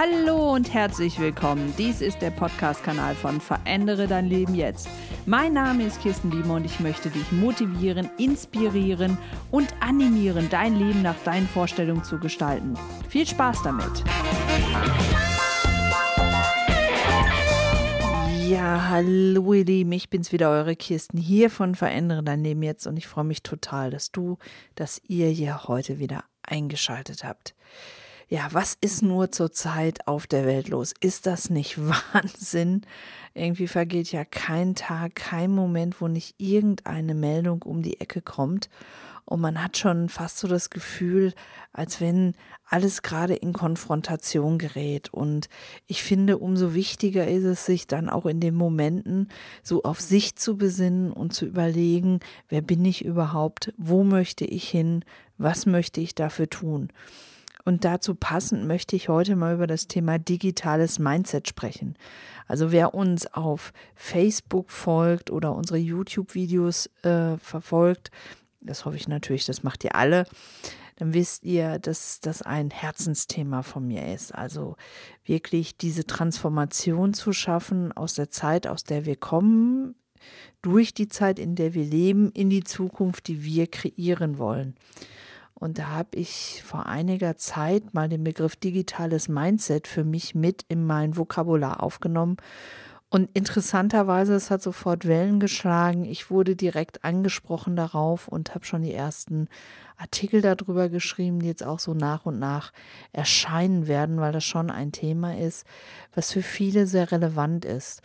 Hallo und herzlich willkommen. Dies ist der Podcast-Kanal von Verändere dein Leben jetzt. Mein Name ist Kirsten Biemer und ich möchte dich motivieren, inspirieren und animieren, dein Leben nach deinen Vorstellungen zu gestalten. Viel Spaß damit! Ja, hallo ihr Lieben, ich bin's wieder, eure Kirsten hier von Verändere dein Leben jetzt und ich freue mich total, dass du, dass ihr hier heute wieder eingeschaltet habt ja, was ist nur zurzeit auf der Welt los? Ist das nicht Wahnsinn? Irgendwie vergeht ja kein Tag, kein Moment, wo nicht irgendeine Meldung um die Ecke kommt. Und man hat schon fast so das Gefühl, als wenn alles gerade in Konfrontation gerät. Und ich finde, umso wichtiger ist es, sich dann auch in den Momenten so auf sich zu besinnen und zu überlegen, wer bin ich überhaupt, wo möchte ich hin, was möchte ich dafür tun. Und dazu passend möchte ich heute mal über das Thema digitales Mindset sprechen. Also wer uns auf Facebook folgt oder unsere YouTube-Videos äh, verfolgt, das hoffe ich natürlich, das macht ihr alle, dann wisst ihr, dass das ein Herzensthema von mir ist. Also wirklich diese Transformation zu schaffen aus der Zeit, aus der wir kommen, durch die Zeit, in der wir leben, in die Zukunft, die wir kreieren wollen. Und da habe ich vor einiger Zeit mal den Begriff digitales Mindset für mich mit in mein Vokabular aufgenommen. Und interessanterweise, es hat sofort Wellen geschlagen. Ich wurde direkt angesprochen darauf und habe schon die ersten Artikel darüber geschrieben, die jetzt auch so nach und nach erscheinen werden, weil das schon ein Thema ist, was für viele sehr relevant ist.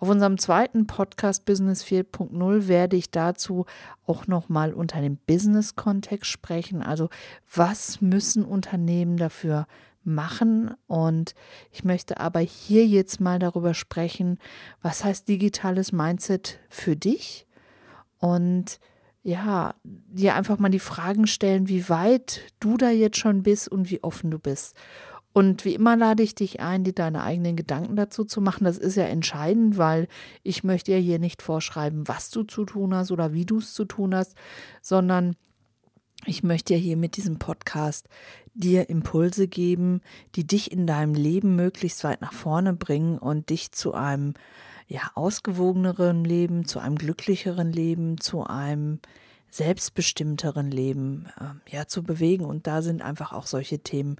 Auf unserem zweiten Podcast Business 4.0 werde ich dazu auch nochmal unter dem Business-Kontext sprechen. Also was müssen Unternehmen dafür machen? Und ich möchte aber hier jetzt mal darüber sprechen, was heißt digitales Mindset für dich? Und ja, dir einfach mal die Fragen stellen, wie weit du da jetzt schon bist und wie offen du bist. Und wie immer lade ich dich ein, dir deine eigenen Gedanken dazu zu machen. Das ist ja entscheidend, weil ich möchte ja hier nicht vorschreiben, was du zu tun hast oder wie du es zu tun hast, sondern ich möchte ja hier mit diesem Podcast dir Impulse geben, die dich in deinem Leben möglichst weit nach vorne bringen und dich zu einem ja ausgewogeneren Leben, zu einem glücklicheren Leben, zu einem selbstbestimmteren Leben äh, ja zu bewegen und da sind einfach auch solche Themen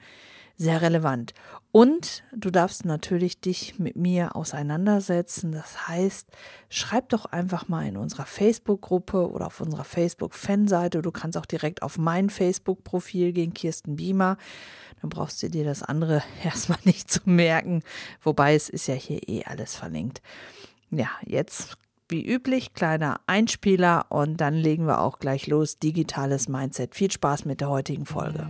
sehr relevant. Und du darfst natürlich dich mit mir auseinandersetzen. Das heißt, schreib doch einfach mal in unserer Facebook-Gruppe oder auf unserer Facebook-Fanseite. Du kannst auch direkt auf mein Facebook-Profil gehen, Kirsten Biemer. Dann brauchst du dir das andere erstmal nicht zu merken. Wobei es ist ja hier eh alles verlinkt. Ja, jetzt wie üblich, kleiner Einspieler und dann legen wir auch gleich los. Digitales Mindset. Viel Spaß mit der heutigen Folge.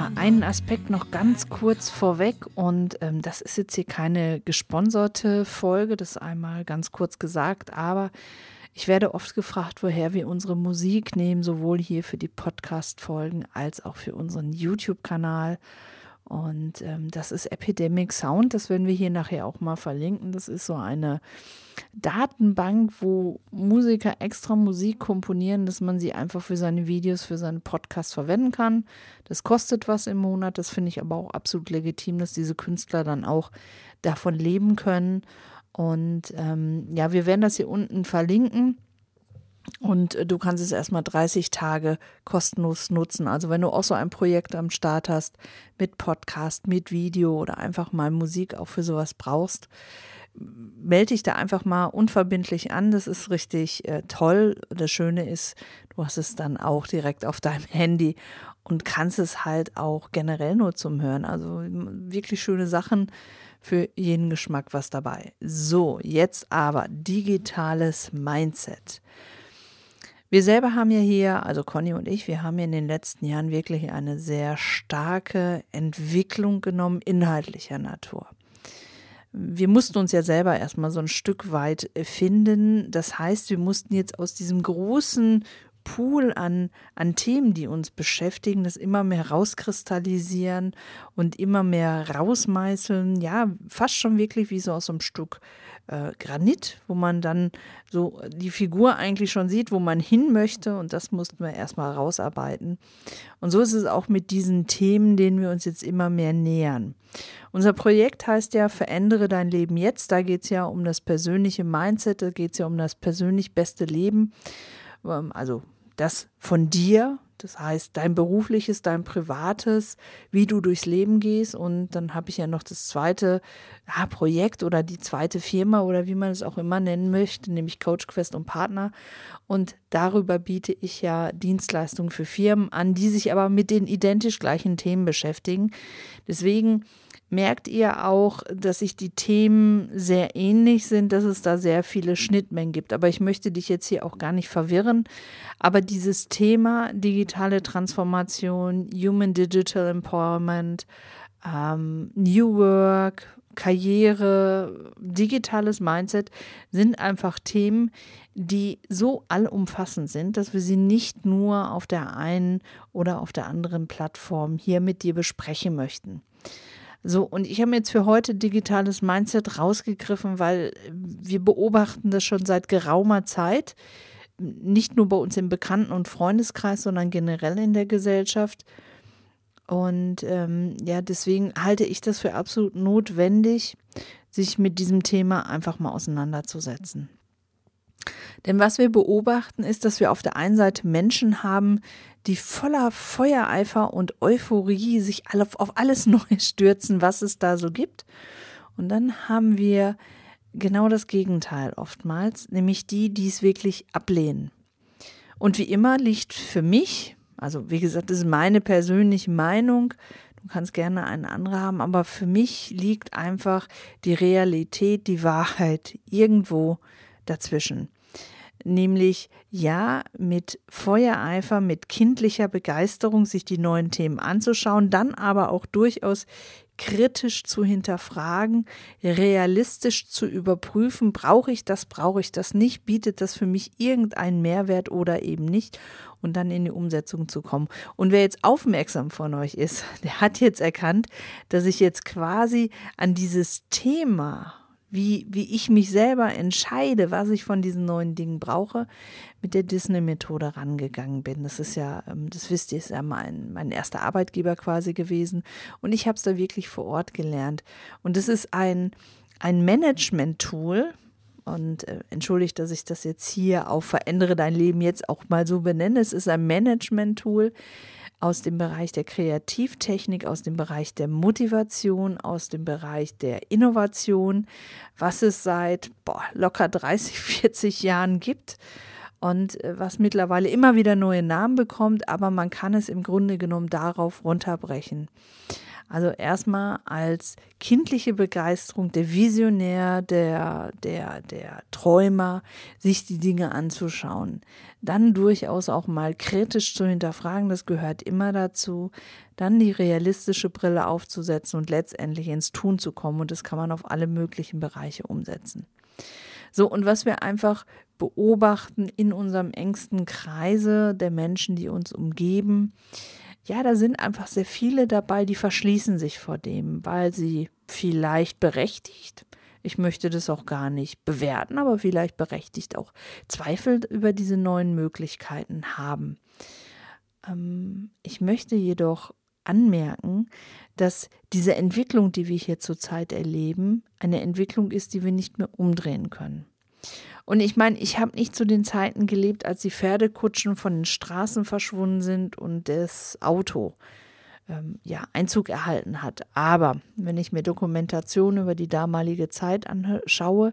Ja, einen Aspekt noch ganz kurz vorweg und ähm, das ist jetzt hier keine gesponserte Folge, das einmal ganz kurz gesagt, aber ich werde oft gefragt, woher wir unsere Musik nehmen, sowohl hier für die Podcast-Folgen als auch für unseren YouTube-Kanal. Und ähm, das ist Epidemic Sound, das werden wir hier nachher auch mal verlinken. Das ist so eine Datenbank, wo Musiker extra Musik komponieren, dass man sie einfach für seine Videos, für seine Podcasts verwenden kann. Das kostet was im Monat, das finde ich aber auch absolut legitim, dass diese Künstler dann auch davon leben können. Und ähm, ja, wir werden das hier unten verlinken. Und äh, du kannst es erstmal 30 Tage kostenlos nutzen. Also wenn du auch so ein Projekt am Start hast mit Podcast, mit Video oder einfach mal Musik auch für sowas brauchst, melde dich da einfach mal unverbindlich an. Das ist richtig äh, toll. Das Schöne ist, du hast es dann auch direkt auf deinem Handy und kannst es halt auch generell nur zum Hören. Also wirklich schöne Sachen für jeden Geschmack was dabei. So, jetzt aber digitales Mindset. Wir selber haben ja hier, also Conny und ich, wir haben ja in den letzten Jahren wirklich eine sehr starke Entwicklung genommen, inhaltlicher Natur. Wir mussten uns ja selber erstmal so ein Stück weit finden. Das heißt, wir mussten jetzt aus diesem großen Pool an, an Themen, die uns beschäftigen, das immer mehr rauskristallisieren und immer mehr rausmeißeln. Ja, fast schon wirklich wie so aus einem Stück äh, Granit, wo man dann so die Figur eigentlich schon sieht, wo man hin möchte. Und das mussten wir erstmal rausarbeiten. Und so ist es auch mit diesen Themen, denen wir uns jetzt immer mehr nähern. Unser Projekt heißt ja Verändere dein Leben jetzt. Da geht es ja um das persönliche Mindset, da geht es ja um das persönlich beste Leben. Ähm, also das von dir, das heißt dein berufliches, dein privates, wie du durchs Leben gehst. Und dann habe ich ja noch das zweite ja, Projekt oder die zweite Firma oder wie man es auch immer nennen möchte, nämlich Coach Quest und Partner. Und darüber biete ich ja Dienstleistungen für Firmen an, die sich aber mit den identisch gleichen Themen beschäftigen. Deswegen merkt ihr auch, dass sich die Themen sehr ähnlich sind, dass es da sehr viele Schnittmengen gibt. Aber ich möchte dich jetzt hier auch gar nicht verwirren. Aber dieses Thema digitale Transformation, Human Digital Empowerment, ähm, New Work, Karriere, digitales Mindset sind einfach Themen, die so allumfassend sind, dass wir sie nicht nur auf der einen oder auf der anderen Plattform hier mit dir besprechen möchten. So, und ich habe jetzt für heute digitales Mindset rausgegriffen, weil wir beobachten das schon seit geraumer Zeit. Nicht nur bei uns im Bekannten- und Freundeskreis, sondern generell in der Gesellschaft. Und ähm, ja, deswegen halte ich das für absolut notwendig, sich mit diesem Thema einfach mal auseinanderzusetzen. Denn was wir beobachten, ist, dass wir auf der einen Seite Menschen haben, die voller Feuereifer und Euphorie sich auf alles Neue stürzen, was es da so gibt. Und dann haben wir genau das Gegenteil oftmals, nämlich die, die es wirklich ablehnen. Und wie immer liegt für mich, also wie gesagt, das ist meine persönliche Meinung, du kannst gerne eine andere haben, aber für mich liegt einfach die Realität, die Wahrheit irgendwo dazwischen nämlich ja mit Feuereifer, mit kindlicher Begeisterung sich die neuen Themen anzuschauen, dann aber auch durchaus kritisch zu hinterfragen, realistisch zu überprüfen, brauche ich das, brauche ich das nicht, bietet das für mich irgendeinen Mehrwert oder eben nicht und dann in die Umsetzung zu kommen. Und wer jetzt aufmerksam von euch ist, der hat jetzt erkannt, dass ich jetzt quasi an dieses Thema wie, wie ich mich selber entscheide, was ich von diesen neuen Dingen brauche, mit der Disney-Methode rangegangen bin. Das ist ja, ähm, das wisst ihr, ist ja mein, mein erster Arbeitgeber quasi gewesen. Und ich habe es da wirklich vor Ort gelernt. Und das ist ein, ein Management-Tool, und äh, entschuldigt, dass ich das jetzt hier auf Verändere dein Leben jetzt auch mal so benenne. Es ist ein Management-Tool, aus dem Bereich der Kreativtechnik, aus dem Bereich der Motivation, aus dem Bereich der Innovation, was es seit boah, locker 30, 40 Jahren gibt und äh, was mittlerweile immer wieder neue Namen bekommt, aber man kann es im Grunde genommen darauf runterbrechen. Also erstmal als kindliche Begeisterung, der Visionär, der, der, der Träumer, sich die Dinge anzuschauen. Dann durchaus auch mal kritisch zu hinterfragen, das gehört immer dazu. Dann die realistische Brille aufzusetzen und letztendlich ins Tun zu kommen. Und das kann man auf alle möglichen Bereiche umsetzen. So, und was wir einfach beobachten in unserem engsten Kreise der Menschen, die uns umgeben, ja, da sind einfach sehr viele dabei, die verschließen sich vor dem, weil sie vielleicht berechtigt, ich möchte das auch gar nicht bewerten, aber vielleicht berechtigt auch Zweifel über diese neuen Möglichkeiten haben. Ähm, ich möchte jedoch anmerken, dass diese Entwicklung, die wir hier zurzeit erleben, eine Entwicklung ist, die wir nicht mehr umdrehen können. Und ich meine, ich habe nicht zu den Zeiten gelebt, als die Pferdekutschen von den Straßen verschwunden sind und das Auto ähm, ja, Einzug erhalten hat. Aber wenn ich mir Dokumentation über die damalige Zeit anschaue,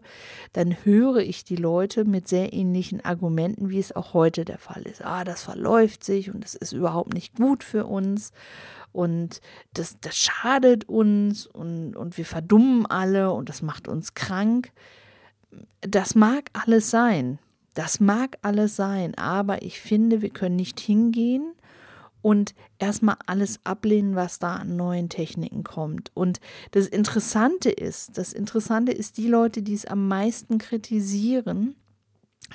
dann höre ich die Leute mit sehr ähnlichen Argumenten, wie es auch heute der Fall ist. Ah, das verläuft sich und das ist überhaupt nicht gut für uns und das, das schadet uns und, und wir verdummen alle und das macht uns krank das mag alles sein. Das mag alles sein, aber ich finde, wir können nicht hingehen und erstmal alles ablehnen, was da an neuen Techniken kommt. Und das Interessante ist, das Interessante ist, die Leute, die es am meisten kritisieren,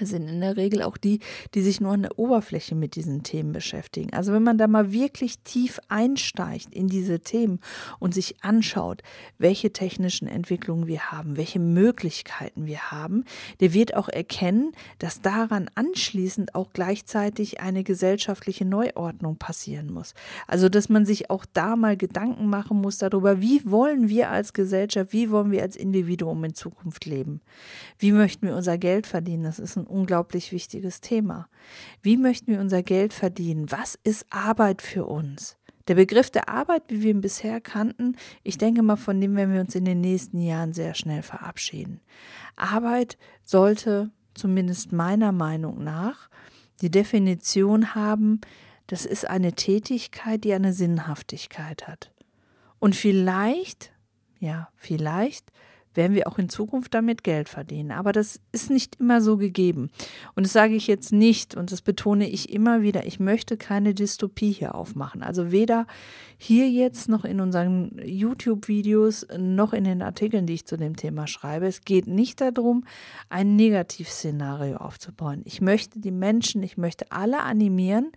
sind in der Regel auch die, die sich nur an der Oberfläche mit diesen Themen beschäftigen. Also wenn man da mal wirklich tief einsteigt in diese Themen und sich anschaut, welche technischen Entwicklungen wir haben, welche Möglichkeiten wir haben, der wird auch erkennen, dass daran anschließend auch gleichzeitig eine gesellschaftliche Neuordnung passieren muss. Also dass man sich auch da mal Gedanken machen muss darüber, wie wollen wir als Gesellschaft, wie wollen wir als Individuum in Zukunft leben? Wie möchten wir unser Geld verdienen? Das ist ein ein unglaublich wichtiges Thema. Wie möchten wir unser Geld verdienen? Was ist Arbeit für uns? Der Begriff der Arbeit, wie wir ihn bisher kannten, ich denke mal, von dem werden wir uns in den nächsten Jahren sehr schnell verabschieden. Arbeit sollte, zumindest meiner Meinung nach, die Definition haben, das ist eine Tätigkeit, die eine Sinnhaftigkeit hat. Und vielleicht, ja, vielleicht werden wir auch in Zukunft damit Geld verdienen. Aber das ist nicht immer so gegeben. Und das sage ich jetzt nicht und das betone ich immer wieder. Ich möchte keine Dystopie hier aufmachen. Also weder hier jetzt noch in unseren YouTube-Videos noch in den Artikeln, die ich zu dem Thema schreibe. Es geht nicht darum, ein Negativszenario aufzubauen. Ich möchte die Menschen, ich möchte alle animieren,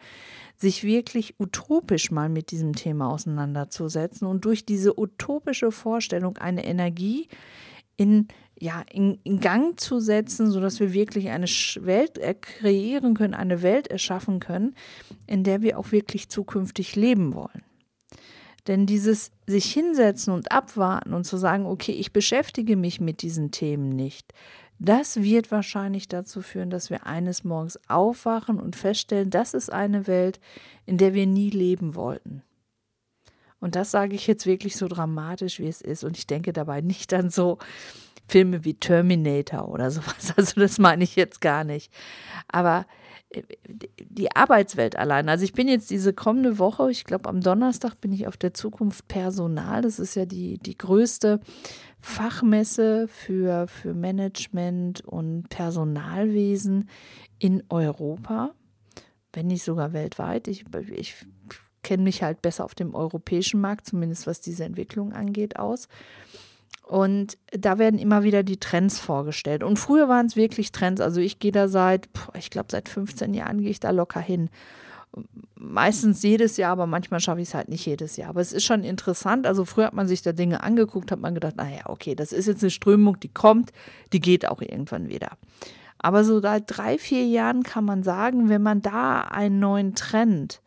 sich wirklich utopisch mal mit diesem Thema auseinanderzusetzen und durch diese utopische Vorstellung eine Energie in ja, in, in, Gang zu setzen, sodass wir wirklich eine Welt kreieren können, eine Welt erschaffen können, in der wir auch wirklich zukünftig leben wollen. Denn dieses sich hinsetzen und abwarten und zu sagen, okay, ich beschäftige mich mit diesen Themen nicht, das wird wahrscheinlich dazu führen, dass wir eines Morgens aufwachen und feststellen, das ist eine Welt, in der wir nie leben wollten. Und das sage ich jetzt wirklich so dramatisch, wie es ist. Und ich denke dabei nicht an so Filme wie Terminator oder sowas. Also das meine ich jetzt gar nicht. Aber die Arbeitswelt allein. Also ich bin jetzt diese kommende Woche, ich glaube am Donnerstag bin ich auf der Zukunft Personal. Das ist ja die, die größte Fachmesse für, für Management und Personalwesen in Europa, wenn nicht sogar weltweit. Ich, ich kenne mich halt besser auf dem europäischen Markt, zumindest was diese Entwicklung angeht, aus. Und da werden immer wieder die Trends vorgestellt. Und früher waren es wirklich Trends. Also ich gehe da seit, ich glaube, seit 15 Jahren gehe ich da locker hin. Meistens jedes Jahr, aber manchmal schaffe ich es halt nicht jedes Jahr. Aber es ist schon interessant. Also früher hat man sich da Dinge angeguckt, hat man gedacht, naja, okay, das ist jetzt eine Strömung, die kommt, die geht auch irgendwann wieder. Aber so seit drei, vier Jahren kann man sagen, wenn man da einen neuen Trend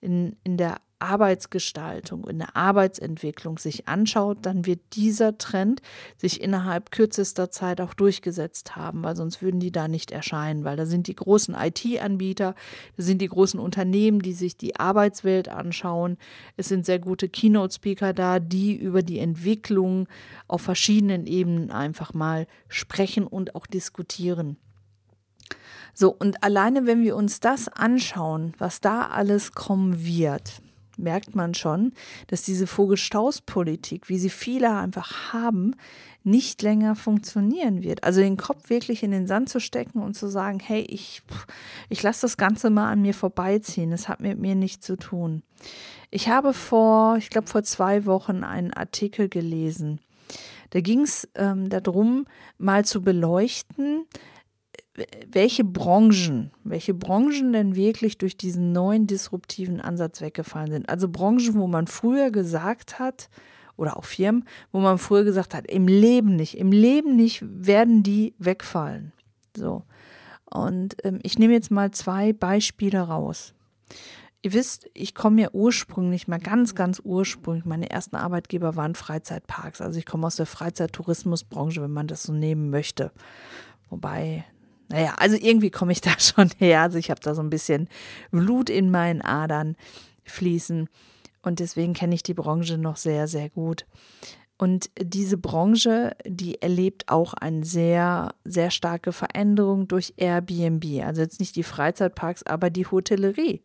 in, in der Arbeitsgestaltung, in der Arbeitsentwicklung sich anschaut, dann wird dieser Trend sich innerhalb kürzester Zeit auch durchgesetzt haben, weil sonst würden die da nicht erscheinen, weil da sind die großen IT-Anbieter, da sind die großen Unternehmen, die sich die Arbeitswelt anschauen. Es sind sehr gute Keynote-Speaker da, die über die Entwicklung auf verschiedenen Ebenen einfach mal sprechen und auch diskutieren. So, und alleine, wenn wir uns das anschauen, was da alles kommen wird, merkt man schon, dass diese Vogelstrauß-Politik, wie sie viele einfach haben, nicht länger funktionieren wird. Also den Kopf wirklich in den Sand zu stecken und zu sagen, hey, ich, ich lasse das Ganze mal an mir vorbeiziehen, das hat mit mir nichts zu tun. Ich habe vor, ich glaube vor zwei Wochen einen Artikel gelesen. Da ging es ähm, darum, mal zu beleuchten, welche Branchen, welche Branchen denn wirklich durch diesen neuen disruptiven Ansatz weggefallen sind. Also Branchen, wo man früher gesagt hat, oder auch Firmen, wo man früher gesagt hat, im Leben nicht, im Leben nicht werden die wegfallen. So. Und ähm, ich nehme jetzt mal zwei Beispiele raus. Ihr wisst, ich komme ja ursprünglich mal ganz, ganz ursprünglich. Meine ersten Arbeitgeber waren Freizeitparks. Also ich komme aus der Freizeittourismusbranche, wenn man das so nehmen möchte. Wobei naja, also irgendwie komme ich da schon her. Also ich habe da so ein bisschen Blut in meinen Adern fließen. Und deswegen kenne ich die Branche noch sehr, sehr gut. Und diese Branche, die erlebt auch eine sehr, sehr starke Veränderung durch Airbnb. Also jetzt nicht die Freizeitparks, aber die Hotellerie.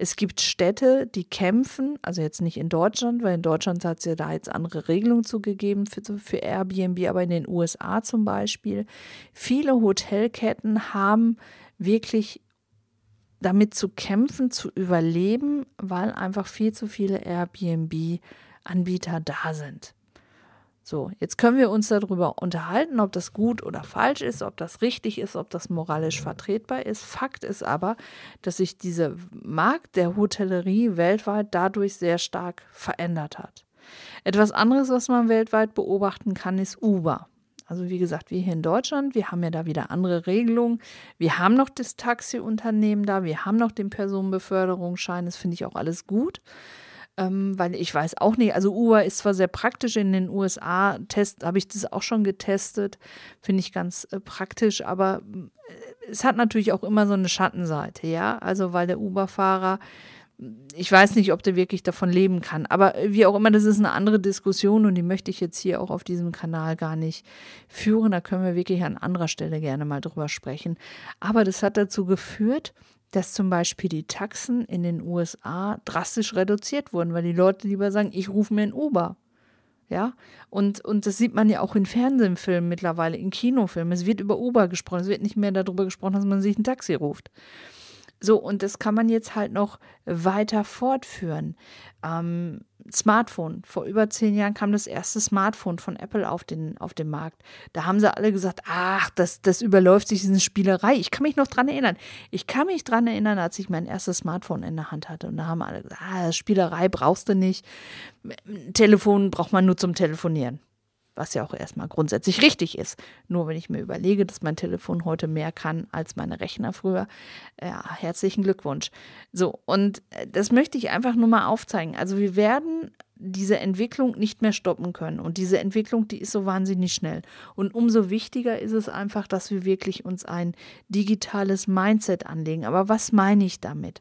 Es gibt Städte, die kämpfen, also jetzt nicht in Deutschland, weil in Deutschland hat es ja da jetzt andere Regelungen zugegeben für, für Airbnb, aber in den USA zum Beispiel. Viele Hotelketten haben wirklich damit zu kämpfen, zu überleben, weil einfach viel zu viele Airbnb-Anbieter da sind. So, jetzt können wir uns darüber unterhalten, ob das gut oder falsch ist, ob das richtig ist, ob das moralisch vertretbar ist. Fakt ist aber, dass sich dieser Markt der Hotellerie weltweit dadurch sehr stark verändert hat. Etwas anderes, was man weltweit beobachten kann, ist Uber. Also wie gesagt, wir hier in Deutschland, wir haben ja da wieder andere Regelungen. Wir haben noch das Taxiunternehmen da, wir haben noch den Personenbeförderungsschein, das finde ich auch alles gut ähm, weil ich weiß auch nicht, also Uber ist zwar sehr praktisch in den USA, habe ich das auch schon getestet, finde ich ganz äh, praktisch, aber äh, es hat natürlich auch immer so eine Schattenseite, ja, also weil der Uber-Fahrer ich weiß nicht, ob der wirklich davon leben kann. Aber wie auch immer, das ist eine andere Diskussion und die möchte ich jetzt hier auch auf diesem Kanal gar nicht führen. Da können wir wirklich an anderer Stelle gerne mal drüber sprechen. Aber das hat dazu geführt, dass zum Beispiel die Taxen in den USA drastisch reduziert wurden, weil die Leute lieber sagen, ich rufe mir ein Uber. Ja, und, und das sieht man ja auch in Fernsehfilmen mittlerweile, in Kinofilmen. Es wird über Uber gesprochen, es wird nicht mehr darüber gesprochen, dass man sich ein Taxi ruft. So, und das kann man jetzt halt noch weiter fortführen. Ähm, Smartphone. Vor über zehn Jahren kam das erste Smartphone von Apple auf den, auf den Markt. Da haben sie alle gesagt, ach, das, das überläuft sich, diese Spielerei. Ich kann mich noch dran erinnern. Ich kann mich dran erinnern, als ich mein erstes Smartphone in der Hand hatte. Und da haben alle gesagt, ah, Spielerei brauchst du nicht. Telefon braucht man nur zum Telefonieren was ja auch erstmal grundsätzlich richtig ist. Nur wenn ich mir überlege, dass mein Telefon heute mehr kann als meine Rechner früher, ja, herzlichen Glückwunsch. So, und äh, das möchte ich einfach nur mal aufzeigen. Also wir werden diese Entwicklung nicht mehr stoppen können. Und diese Entwicklung, die ist so wahnsinnig schnell. Und umso wichtiger ist es einfach, dass wir wirklich uns ein digitales Mindset anlegen. Aber was meine ich damit?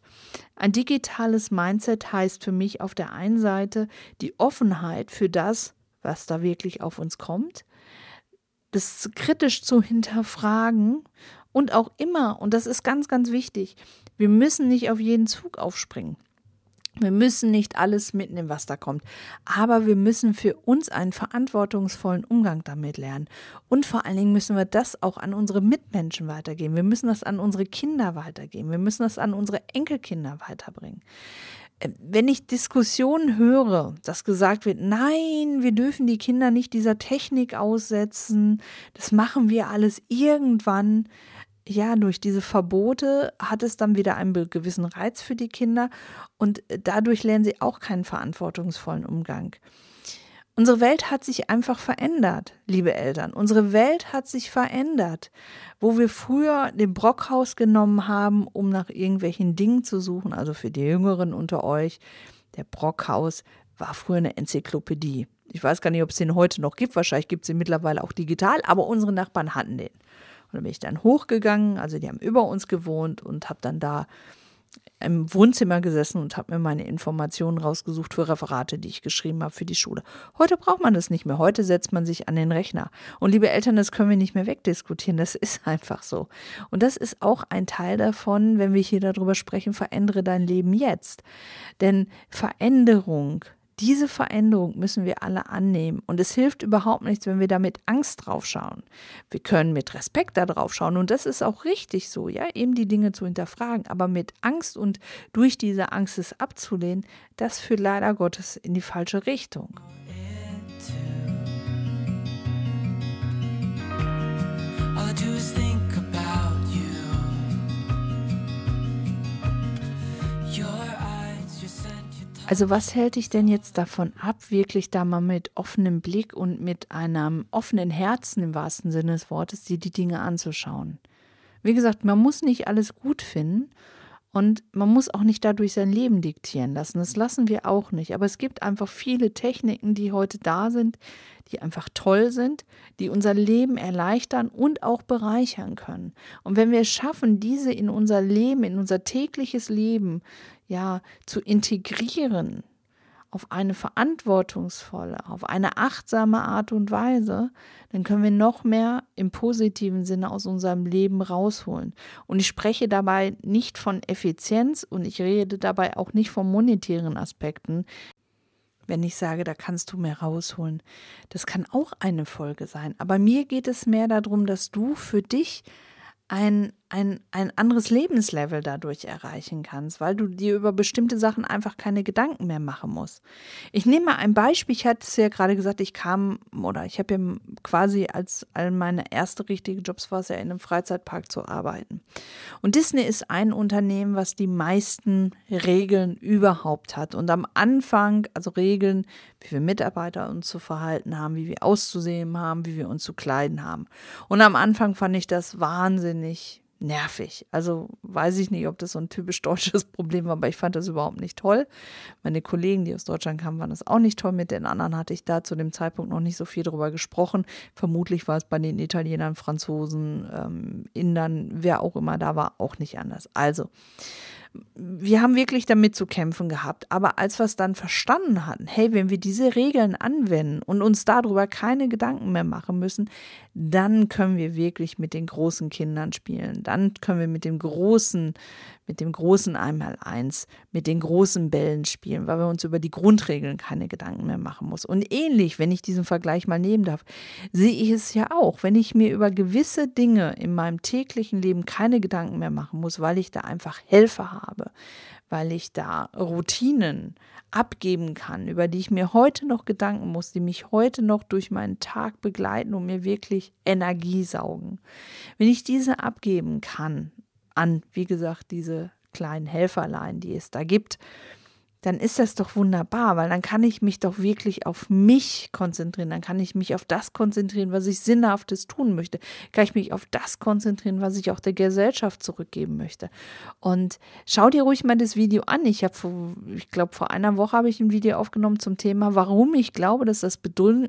Ein digitales Mindset heißt für mich auf der einen Seite die Offenheit für das, was da wirklich auf uns kommt, das kritisch zu hinterfragen und auch immer, und das ist ganz, ganz wichtig, wir müssen nicht auf jeden Zug aufspringen. Wir müssen nicht alles mitnehmen, was da kommt, aber wir müssen für uns einen verantwortungsvollen Umgang damit lernen. Und vor allen Dingen müssen wir das auch an unsere Mitmenschen weitergeben. Wir müssen das an unsere Kinder weitergeben. Wir müssen das an unsere Enkelkinder weiterbringen. Wenn ich Diskussionen höre, dass gesagt wird, nein, wir dürfen die Kinder nicht dieser Technik aussetzen, das machen wir alles irgendwann. Ja, durch diese Verbote hat es dann wieder einen gewissen Reiz für die Kinder und äh, dadurch lernen sie auch keinen verantwortungsvollen Umgang. Unsere Welt hat sich einfach verändert, liebe Eltern. Unsere Welt hat sich verändert. Wo wir früher den Brockhaus genommen haben, um nach irgendwelchen Dingen zu suchen, also für die Jüngeren unter euch, der Brockhaus war früher eine Enzyklopädie. Ich weiß gar nicht, ob es den heute noch gibt. Wahrscheinlich gibt es ihn mittlerweile auch digital, aber unsere Nachbarn hatten den. Und dann bin ich dann hochgegangen, also die haben über uns gewohnt und habe dann da im Wohnzimmer gesessen und habe mir meine Informationen rausgesucht für Referate, die ich geschrieben habe für die Schule. Heute braucht man das nicht mehr. Heute setzt man sich an den Rechner. Und liebe Eltern, das können wir nicht mehr wegdiskutieren. Das ist einfach so. Und das ist auch ein Teil davon, wenn wir hier darüber sprechen, verändere dein Leben jetzt. Denn Veränderung diese Veränderung müssen wir alle annehmen. Und es hilft überhaupt nichts, wenn wir da mit Angst drauf schauen. Wir können mit Respekt da drauf schauen. Und das ist auch richtig so, ja, eben die Dinge zu hinterfragen. Aber mit Angst und durch diese Angst es abzulehnen, das führt leider Gottes in die falsche Richtung. Also was hält dich denn jetzt davon ab, wirklich da mal mit offenem Blick und mit einem offenen Herzen im wahrsten Sinne des Wortes dir die Dinge anzuschauen? Wie gesagt, man muss nicht alles gut finden und man muss auch nicht dadurch sein Leben diktieren lassen. Das lassen wir auch nicht. Aber es gibt einfach viele Techniken, die heute da sind, die einfach toll sind, die unser Leben erleichtern und auch bereichern können. Und wenn wir es schaffen, diese in unser Leben, in unser tägliches Leben ja, zu integrieren auf eine verantwortungsvolle, auf eine achtsame Art und Weise, dann können wir noch mehr im positiven Sinne aus unserem Leben rausholen. Und ich spreche dabei nicht von Effizienz und ich rede dabei auch nicht von monetären Aspekten. Wenn ich sage, da kannst du mehr rausholen, das kann auch eine Folge sein. Aber mir geht es mehr darum, dass du für dich ein, ein, ein anderes Lebenslevel dadurch erreichen kannst, weil du dir über bestimmte Sachen einfach keine Gedanken mehr machen musst. Ich nehme mal ein Beispiel. Ich hatte es ja gerade gesagt, ich kam oder ich habe ja quasi als all meine erste richtige Jobs war es ja in einem Freizeitpark zu arbeiten. Und Disney ist ein Unternehmen, was die meisten Regeln überhaupt hat. Und am Anfang, also Regeln, wie wir Mitarbeiter uns zu verhalten haben, wie wir auszusehen haben, wie wir uns zu kleiden haben. Und am Anfang fand ich das wahnsinnig nervig. Also weiß ich nicht, ob das so ein typisch deutsches Problem war, aber ich fand das überhaupt nicht toll. Meine Kollegen, die aus Deutschland kamen, waren das auch nicht toll. Mit den anderen hatte ich da zu dem Zeitpunkt noch nicht so viel drüber gesprochen. Vermutlich war es bei den Italienern, Franzosen, ähm, Indern, wer auch immer da war, auch nicht anders. Also, wir haben wirklich damit zu kämpfen gehabt. Aber als wir es dann verstanden hatten, hey, wenn wir diese Regeln anwenden und uns darüber keine Gedanken mehr machen müssen, dann können wir wirklich mit den großen Kindern spielen. Dann können wir mit dem großen, mit dem großen Einmaleins, mit den großen Bällen spielen, weil wir uns über die Grundregeln keine Gedanken mehr machen muss. Und ähnlich, wenn ich diesen Vergleich mal nehmen darf, sehe ich es ja auch, wenn ich mir über gewisse Dinge in meinem täglichen Leben keine Gedanken mehr machen muss, weil ich da einfach Helfer habe, weil ich da Routinen abgeben kann, über die ich mir heute noch Gedanken muss, die mich heute noch durch meinen Tag begleiten und mir wirklich Energie saugen. Wenn ich diese abgeben kann, an, wie gesagt, diese kleinen Helferlein, die es da gibt, dann ist das doch wunderbar, weil dann kann ich mich doch wirklich auf mich konzentrieren, dann kann ich mich auf das konzentrieren, was ich sinnhaftes tun möchte, kann ich mich auf das konzentrieren, was ich auch der Gesellschaft zurückgeben möchte. Und schau dir ruhig mal das Video an. Ich habe, ich glaube, vor einer Woche habe ich ein Video aufgenommen zum Thema, warum ich glaube, dass das,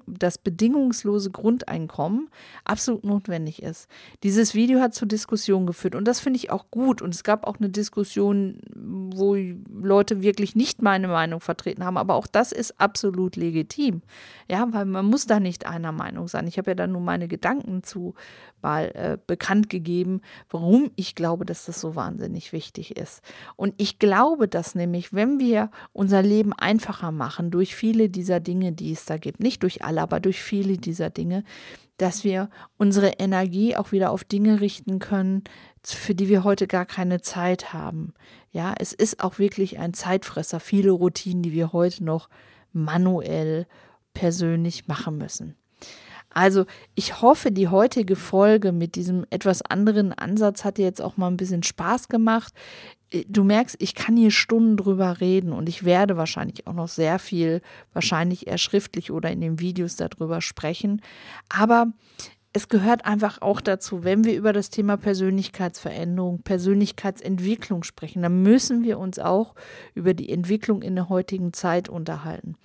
das bedingungslose Grundeinkommen absolut notwendig ist. Dieses Video hat zur Diskussion geführt und das finde ich auch gut. Und es gab auch eine Diskussion, wo Leute wirklich nicht nicht meine Meinung vertreten haben, aber auch das ist absolut legitim. Ja, weil man muss da nicht einer Meinung sein. Ich habe ja dann nur meine Gedanken zu mal äh, bekannt gegeben, warum ich glaube, dass das so wahnsinnig wichtig ist. Und ich glaube, dass nämlich, wenn wir unser Leben einfacher machen durch viele dieser Dinge, die es da gibt, nicht durch alle, aber durch viele dieser Dinge, dass wir unsere Energie auch wieder auf Dinge richten können, für die wir heute gar keine Zeit haben. Ja, es ist auch wirklich ein Zeitfresser, viele Routinen, die wir heute noch manuell persönlich machen müssen. Also ich hoffe, die heutige Folge mit diesem etwas anderen Ansatz hat dir jetzt auch mal ein bisschen Spaß gemacht. Äh, du merkst, ich kann hier Stunden drüber reden und ich werde wahrscheinlich auch noch sehr viel, wahrscheinlich eher schriftlich oder in den Videos darüber sprechen. Aber es gehört einfach auch dazu, wenn wir über das Thema Persönlichkeitsveränderung, Persönlichkeitsentwicklung sprechen, dann müssen wir uns auch über die Entwicklung in der heutigen Zeit unterhalten.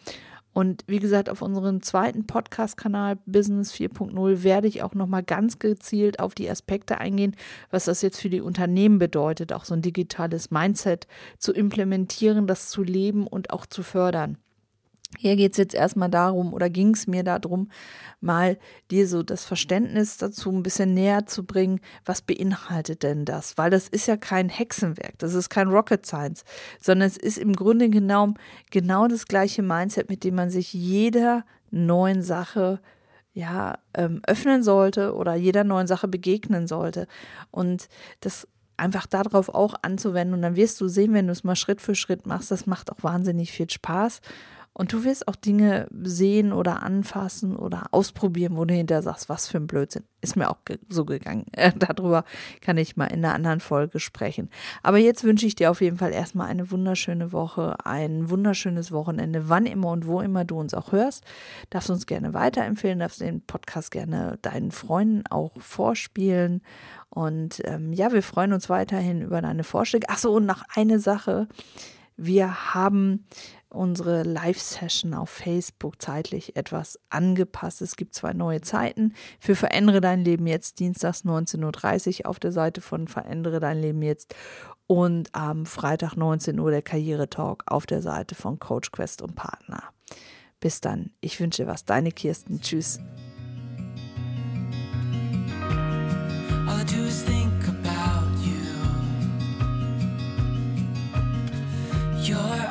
Und wie gesagt, auf unserem zweiten Podcast-Kanal Business 4.0 werde ich auch nochmal ganz gezielt auf die Aspekte eingehen, was das jetzt für die Unternehmen bedeutet, auch so ein digitales Mindset zu implementieren, das zu leben und auch zu fördern. Hier geht es jetzt erstmal darum, oder ging es mir darum, mal dir so das Verständnis dazu ein bisschen näher zu bringen, was beinhaltet denn das? Weil das ist ja kein Hexenwerk, das ist kein Rocket Science, sondern es ist im Grunde genommen genau das gleiche Mindset, mit dem man sich jeder neuen Sache ja ähm, öffnen sollte oder jeder neuen Sache begegnen sollte. Und das einfach darauf auch anzuwenden und dann wirst du sehen, wenn du es mal Schritt für Schritt machst, das macht auch wahnsinnig viel Spaß und du wirst auch Dinge sehen oder anfassen oder ausprobieren, wo du hinterher sagst, was für ein Blödsinn. Ist mir auch so gegangen. Darüber kann ich mal in einer anderen Folge sprechen. Aber jetzt wünsche ich dir auf jeden Fall erstmal eine wunderschöne Woche, ein wunderschönes Wochenende, wann immer und wo immer du uns auch hörst. Darfst uns gerne weiterempfehlen, darfst den Podcast gerne deinen Freunden auch vorspielen. Und ähm, ja, wir freuen uns weiterhin über deine Vorschläge. Achso, und noch eine Sache. Wir haben unsere Live-Session auf Facebook zeitlich etwas angepasst. Es gibt zwei neue Zeiten für Verändere dein Leben jetzt, dienstags 19.30 Uhr auf der Seite von Verändere dein Leben jetzt und am Freitag 19 Uhr der Karriere-Talk auf der Seite von Coach Quest und Partner. Bis dann. Ich wünsche was. Deine Kirsten. Tschüss. Your